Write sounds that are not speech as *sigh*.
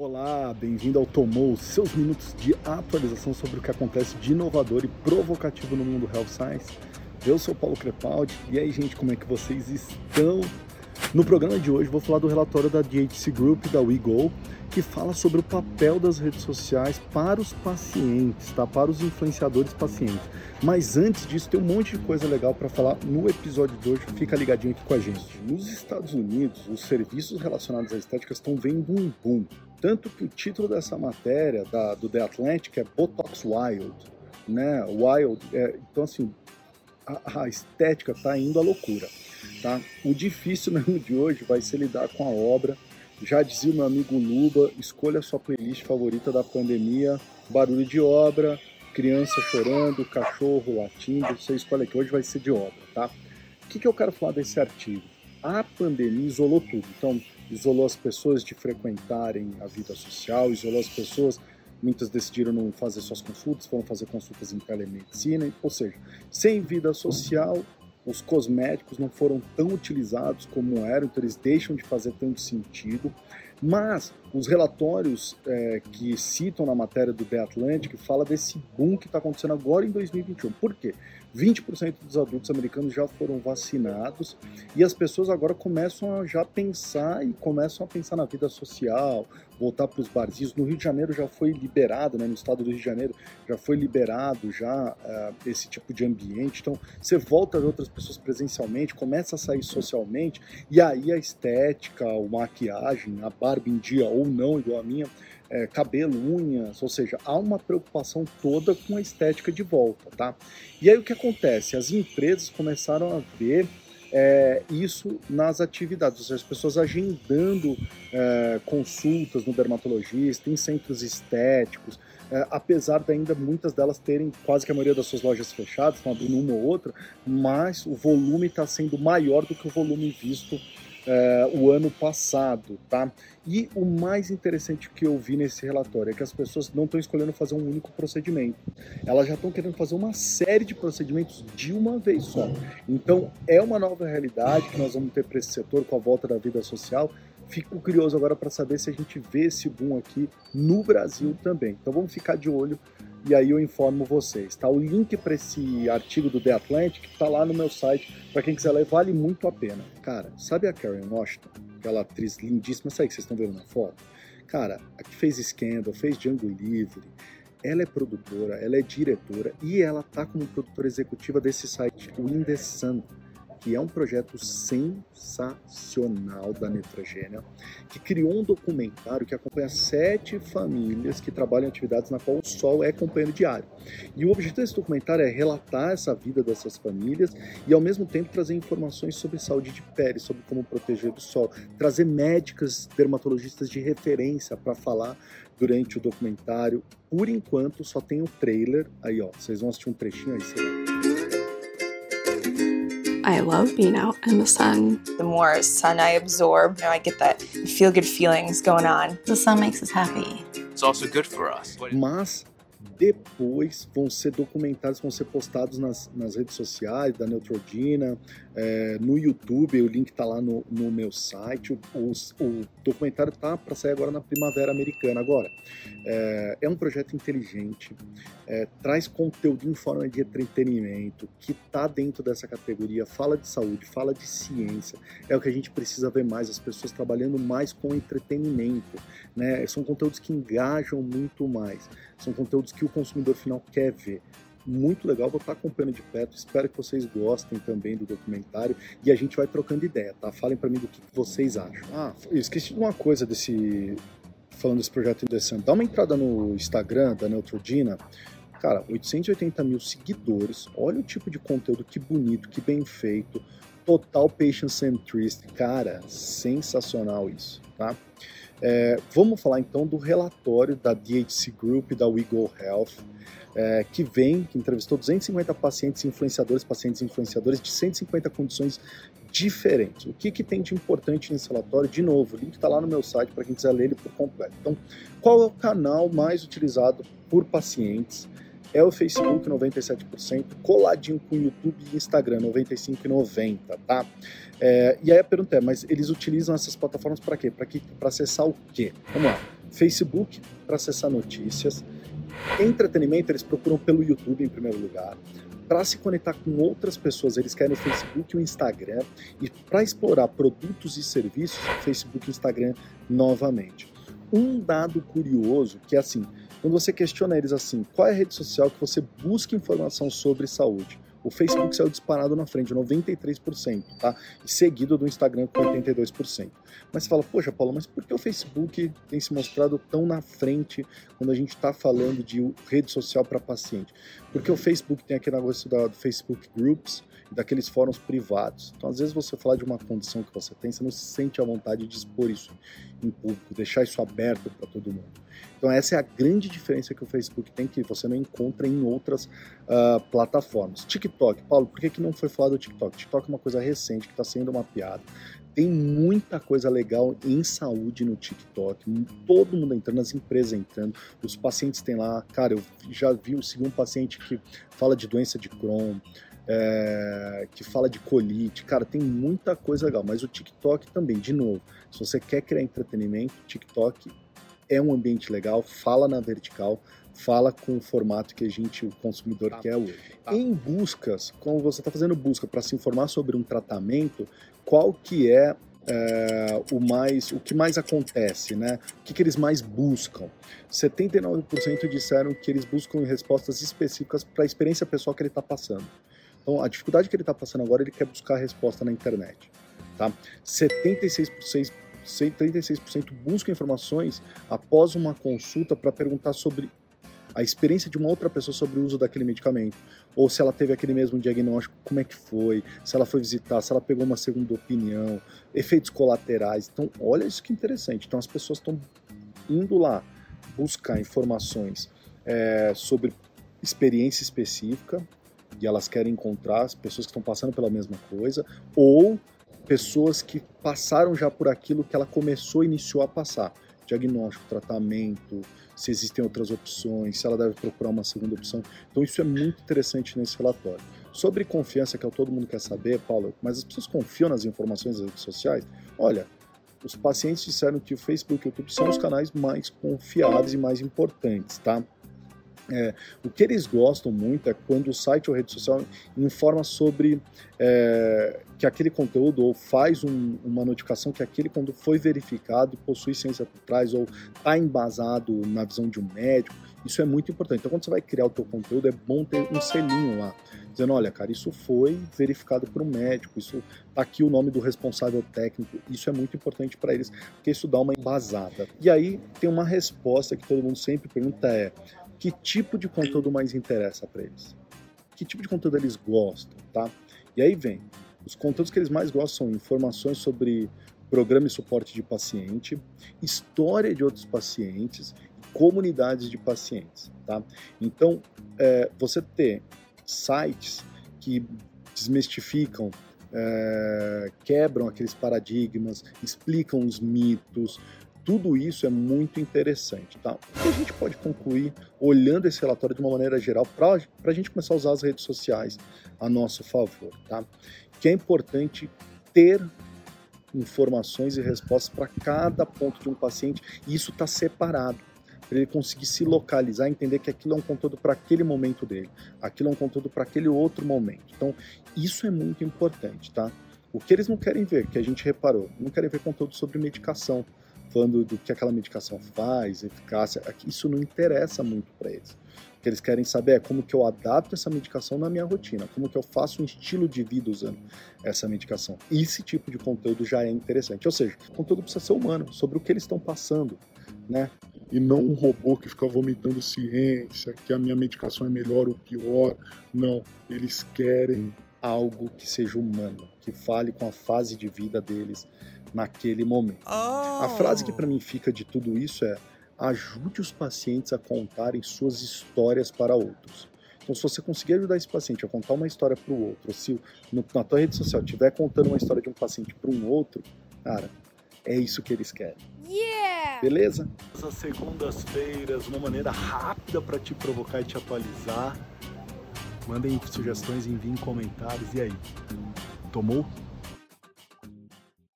Olá, bem-vindo ao Tomou, seus minutos de atualização sobre o que acontece de inovador e provocativo no mundo Health Science. Eu sou Paulo Crepaldi e aí, gente, como é que vocês estão? No programa de hoje vou falar do relatório da DHC Group da WeGo, que fala sobre o papel das redes sociais para os pacientes, tá? Para os influenciadores pacientes. Mas antes disso, tem um monte de coisa legal para falar no episódio de hoje. Fica ligadinho aqui com a gente. Nos Estados Unidos, os serviços relacionados à estética estão vendo um boom. Tanto que o título dessa matéria da, do The Atlantic é Botox Wild, né? Wild, é, então assim, a, a estética está indo à loucura, tá? O difícil *laughs* mesmo de hoje vai ser lidar com a obra. Já dizia o meu amigo Luba, escolha a sua playlist favorita da pandemia, barulho de obra, criança chorando, cachorro latindo, você escolhe aqui, hoje vai ser de obra, tá? O que, que eu quero falar desse artigo? A pandemia isolou tudo, então isolou as pessoas de frequentarem a vida social, isolou as pessoas, muitas decidiram não fazer suas consultas, foram fazer consultas em telemedicina, ou seja, sem vida social, os cosméticos não foram tão utilizados como eram, então eles deixam de fazer tanto sentido. Mas os relatórios é, que citam na matéria do The Atlantic fala desse boom que está acontecendo agora em 2021. Por quê? 20% dos adultos americanos já foram vacinados e as pessoas agora começam a já pensar e começam a pensar na vida social, voltar para os barzinhos. No Rio de Janeiro já foi liberado, né, no estado do Rio de Janeiro já foi liberado já uh, esse tipo de ambiente. Então você volta a outras pessoas presencialmente, começa a sair socialmente e aí a estética, a maquiagem, a barba em dia ou não, igual a minha, é, cabelo, unhas, ou seja, há uma preocupação toda com a estética de volta, tá? E aí o que acontece? As empresas começaram a ver é, isso nas atividades, ou seja, as pessoas agendando é, consultas no dermatologista, em centros estéticos, é, apesar de ainda muitas delas terem quase que a maioria das suas lojas fechadas, estão abrindo uma ou outra, mas o volume está sendo maior do que o volume visto uh, o ano passado, tá? E o mais interessante que eu vi nesse relatório é que as pessoas não estão escolhendo fazer um único procedimento. Elas já estão querendo fazer uma série de procedimentos de uma vez só. Então, é uma nova realidade que nós vamos ter para esse setor com a volta da vida social. Fico curioso agora para saber se a gente vê esse boom aqui no Brasil também. Então, vamos ficar de olho e aí eu informo vocês. Tá? O link para esse artigo do The Atlantic está lá no meu site, para quem quiser ler, vale muito a pena. Cara, sabe a Karen Washington? Aquela atriz lindíssima, sabe que vocês estão vendo na foto? Cara, a que fez Scandal, fez Django Livre, ela é produtora, ela é diretora e ela tá como produtora executiva desse site, o In The Sun que é um projeto sensacional da Netrogênia, que criou um documentário que acompanha sete famílias que trabalham em atividades na qual o sol é companheiro diário. E o objetivo desse documentário é relatar essa vida dessas famílias e, ao mesmo tempo, trazer informações sobre saúde de pele, sobre como proteger do sol, trazer médicas dermatologistas de referência para falar durante o documentário. Por enquanto, só tem o trailer. Aí, ó, vocês vão assistir um trechinho aí, sei lá. I love being out in the sun. The more sun I absorb, you know, I get that feel good feelings going on. The sun makes us happy. It's also good for us. Mas depois vão ser documentados, vão ser postados nas, nas redes sociais da Neutrogena, é, no YouTube, o link está lá no, no, meu site. O, o, o documentário está para sair agora na Primavera Americana. Agora, é, é um projeto inteligente, é, traz conteúdo em forma de entretenimento, que está dentro dessa categoria, fala de saúde, fala de ciência. É o que a gente precisa ver mais, as pessoas trabalhando mais com entretenimento. Né? São conteúdos que engajam muito mais, são conteúdos que o consumidor final quer ver muito legal, vou estar acompanhando de perto, espero que vocês gostem também do documentário e a gente vai trocando ideia, tá? Falem para mim do que vocês acham. Ah, eu esqueci de uma coisa desse falando desse projeto interessante. Dá uma entrada no Instagram da Neutrodina, cara, 880 mil seguidores, olha o tipo de conteúdo, que bonito, que bem feito, total patient centrist, cara, sensacional isso, tá? É, vamos falar então do relatório da DHC Group da WeGo Health, é, que vem, que entrevistou 250 pacientes influenciadores, pacientes influenciadores de 150 condições diferentes. O que, que tem de importante nesse relatório? De novo, o link está lá no meu site para quem quiser ler ele por completo. Então, qual é o canal mais utilizado por pacientes? É o Facebook, 97%, coladinho com o YouTube e Instagram, 95% e 90%, tá? É, e aí a pergunta é, mas eles utilizam essas plataformas para quê? Para acessar o quê? Vamos lá. Facebook para acessar notícias. Entretenimento eles procuram pelo YouTube em primeiro lugar. Para se conectar com outras pessoas, eles querem o Facebook e o Instagram. E para explorar produtos e serviços, Facebook e Instagram novamente. Um dado curioso que é assim, quando você questiona eles assim, qual é a rede social que você busca informação sobre saúde? O Facebook saiu disparado na frente, 93%, tá? E seguido do Instagram com 82%. Mas você fala, poxa, Paulo, mas por que o Facebook tem se mostrado tão na frente quando a gente está falando de rede social para paciente? Porque o Facebook tem aquele negócio do Facebook Groups, daqueles fóruns privados. Então, às vezes, você falar de uma condição que você tem, você não se sente à vontade de expor isso em público, deixar isso aberto para todo mundo. Então essa é a grande diferença que o Facebook tem que você não encontra em outras uh, plataformas. TikTok, Paulo, por que, que não foi falado do TikTok? TikTok é uma coisa recente que está sendo mapeada. Tem muita coisa legal em saúde no TikTok. Todo mundo entrando, as empresas entrando, os pacientes têm lá. Cara, eu já vi o segundo paciente que fala de doença de Crohn, é, que fala de colite. Cara, tem muita coisa legal. Mas o TikTok também, de novo, se você quer criar entretenimento, TikTok é um ambiente legal, fala na vertical, fala com o formato que a gente, o consumidor, tá. quer hoje. Tá. Em buscas, quando você está fazendo busca para se informar sobre um tratamento, qual que é, é, o mais, o que mais acontece, né? O que, que eles mais buscam? 79% disseram que eles buscam respostas específicas para a experiência pessoal que ele está passando. Então, a dificuldade que ele está passando agora, ele quer buscar a resposta na internet. Tá? 76% 36% buscam informações após uma consulta para perguntar sobre a experiência de uma outra pessoa sobre o uso daquele medicamento, ou se ela teve aquele mesmo diagnóstico, como é que foi, se ela foi visitar, se ela pegou uma segunda opinião, efeitos colaterais. Então, olha isso que interessante. Então, as pessoas estão indo lá buscar informações é, sobre experiência específica e elas querem encontrar as pessoas que estão passando pela mesma coisa, ou pessoas que passaram já por aquilo que ela começou, iniciou a passar. Diagnóstico, tratamento, se existem outras opções, se ela deve procurar uma segunda opção. Então isso é muito interessante nesse relatório. Sobre confiança, que é o todo mundo quer saber, Paulo, mas as pessoas confiam nas informações das redes sociais? Olha, os pacientes disseram que o Facebook e o YouTube são os canais mais confiáveis e mais importantes, tá? É, o que eles gostam muito é quando o site ou rede social informa sobre é, que aquele conteúdo ou faz um, uma notificação que aquele conteúdo foi verificado possui ciência por trás ou está embasado na visão de um médico. Isso é muito importante. Então, quando você vai criar o teu conteúdo, é bom ter um selinho lá, dizendo, olha, cara, isso foi verificado por um médico, isso tá aqui o nome do responsável técnico. Isso é muito importante para eles, porque isso dá uma embasada. E aí tem uma resposta que todo mundo sempre pergunta é que tipo de conteúdo mais interessa para eles, que tipo de conteúdo eles gostam, tá? E aí vem, os conteúdos que eles mais gostam são informações sobre programa e suporte de paciente, história de outros pacientes, comunidades de pacientes, tá? Então, é, você ter sites que desmistificam, é, quebram aqueles paradigmas, explicam os mitos, tudo isso é muito interessante. Tá? O que a gente pode concluir olhando esse relatório de uma maneira geral para a gente começar a usar as redes sociais a nosso favor? Tá? Que é importante ter informações e respostas para cada ponto de um paciente e isso está separado para ele conseguir se localizar, entender que aquilo é um conteúdo para aquele momento dele, aquilo é um conteúdo para aquele outro momento. Então, isso é muito importante, tá? O que eles não querem ver, que a gente reparou, não querem ver conteúdo sobre medicação, falando do que aquela medicação faz, eficácia, isso não interessa muito para eles. O que eles querem saber é como que eu adapto essa medicação na minha rotina, como que eu faço um estilo de vida usando essa medicação. Esse tipo de conteúdo já é interessante. Ou seja, o conteúdo precisa ser humano, sobre o que eles estão passando, né? E não um robô que fica vomitando ciência, que a minha medicação é melhor ou pior. Não, eles querem algo que seja humano, que fale com a fase de vida deles, naquele momento. Oh. A frase que para mim fica de tudo isso é: ajude os pacientes a contarem suas histórias para outros. Então, se você conseguir ajudar esse paciente a contar uma história para o outro, se no, na tua rede social estiver contando uma história de um paciente para um outro, cara, é isso que eles querem. Yeah! Beleza? Essas segundas-feiras, uma maneira rápida para te provocar e te atualizar. Mandem sugestões, enviem comentários. E aí? Tomou?